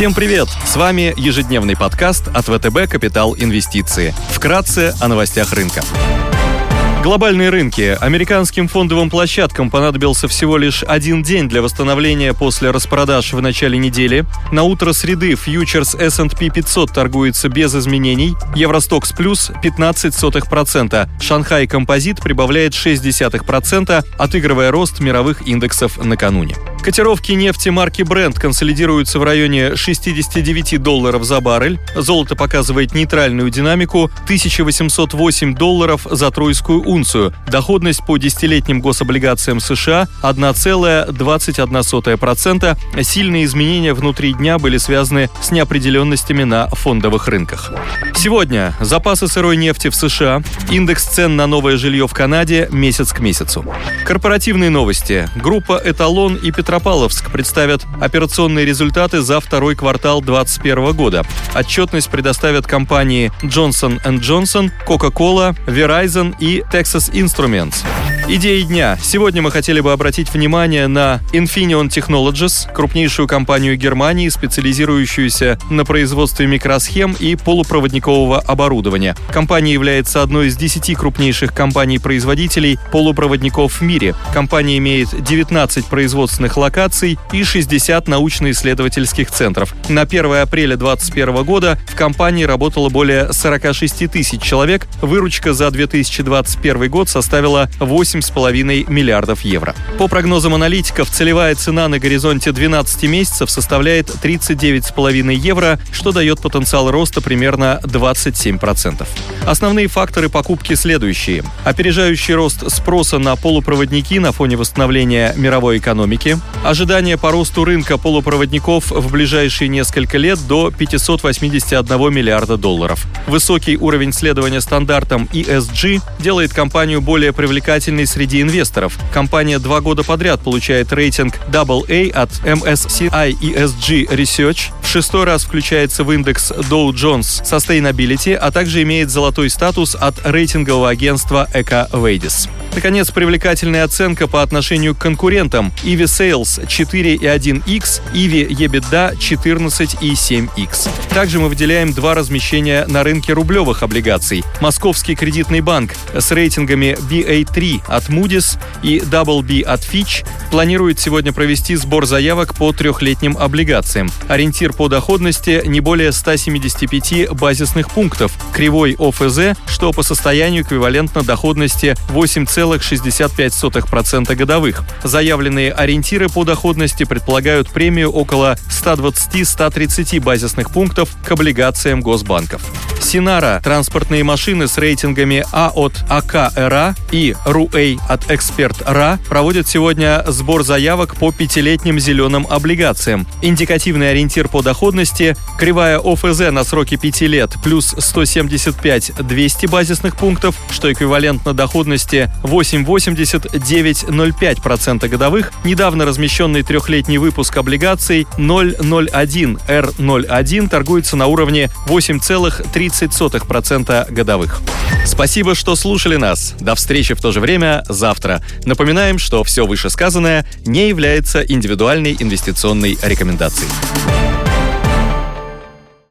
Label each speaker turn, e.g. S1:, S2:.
S1: Всем привет! С вами ежедневный подкаст от ВТБ «Капитал Инвестиции». Вкратце о новостях рынка. Глобальные рынки. Американским фондовым площадкам понадобился всего лишь один день для восстановления после распродаж в начале недели. На утро среды фьючерс S&P 500 торгуется без изменений. Евростокс плюс 15%. Шанхай Композит прибавляет 0,6%, отыгрывая рост мировых индексов накануне. Котировки нефти марки Brent консолидируются в районе 69 долларов за баррель. Золото показывает нейтральную динамику 1808 долларов за тройскую унцию. Доходность по десятилетним гособлигациям США 1,21%. Сильные изменения внутри дня были связаны с неопределенностями на фондовых рынках. Сегодня запасы сырой нефти в США, индекс цен на новое жилье в Канаде месяц к месяцу. Корпоративные новости. Группа «Эталон» и «Петро Петропавловск представят операционные результаты за второй квартал 2021 года. Отчетность предоставят компании Johnson Johnson, Coca-Cola, Verizon и Texas Instruments. Идеи дня. Сегодня мы хотели бы обратить внимание на Infineon Technologies, крупнейшую компанию Германии, специализирующуюся на производстве микросхем и полупроводникового оборудования. Компания является одной из десяти крупнейших компаний-производителей полупроводников в мире. Компания имеет 19 производственных локаций и 60 научно-исследовательских центров. На 1 апреля 2021 года в компании работало более 46 тысяч человек. Выручка за 2021 год составила 8 8,5 миллиардов евро. По прогнозам аналитиков, целевая цена на горизонте 12 месяцев составляет 39,5 евро, что дает потенциал роста примерно 27%. Основные факторы покупки следующие. Опережающий рост спроса на полупроводники на фоне восстановления мировой экономики, ожидание по росту рынка полупроводников в ближайшие несколько лет до 581 миллиарда долларов. Высокий уровень следования стандартам ESG делает компанию более привлекательной среди инвесторов. Компания два года подряд получает рейтинг AA от MSCI ESG Research, в шестой раз включается в индекс Dow Jones Sustainability, а также имеет золотой статус от рейтингового агентства EcoVadis. Наконец, привлекательная оценка по отношению к конкурентам. EV Sales 4,1x, EV EBITDA 14,7x. Также мы выделяем два размещения на рынке рублевых облигаций. Московский кредитный банк с рейтингами BA3 от Moody's и BB от Fitch планирует сегодня провести сбор заявок по трехлетним облигациям. Ориентир по доходности не более 175 базисных пунктов. Кривой ОФЗ, что по состоянию эквивалентно доходности 8, 2,65% годовых. Заявленные ориентиры по доходности предполагают премию около 120-130 базисных пунктов к облигациям госбанков. Синара – транспортные машины с рейтингами А от АК-РА и РУЭЙ от Эксперт-РА проводят сегодня сбор заявок по пятилетним зеленым облигациям. Индикативный ориентир по доходности – кривая ОФЗ на сроки 5 лет плюс 175-200 базисных пунктов, что эквивалентно доходности 8,80-9,05% годовых. Недавно размещенный трехлетний выпуск облигаций 001 R01 торгуется на уровне 8,3 0,30% годовых. Спасибо, что слушали нас. До встречи в то же время завтра. Напоминаем, что все вышесказанное не является индивидуальной инвестиционной рекомендацией.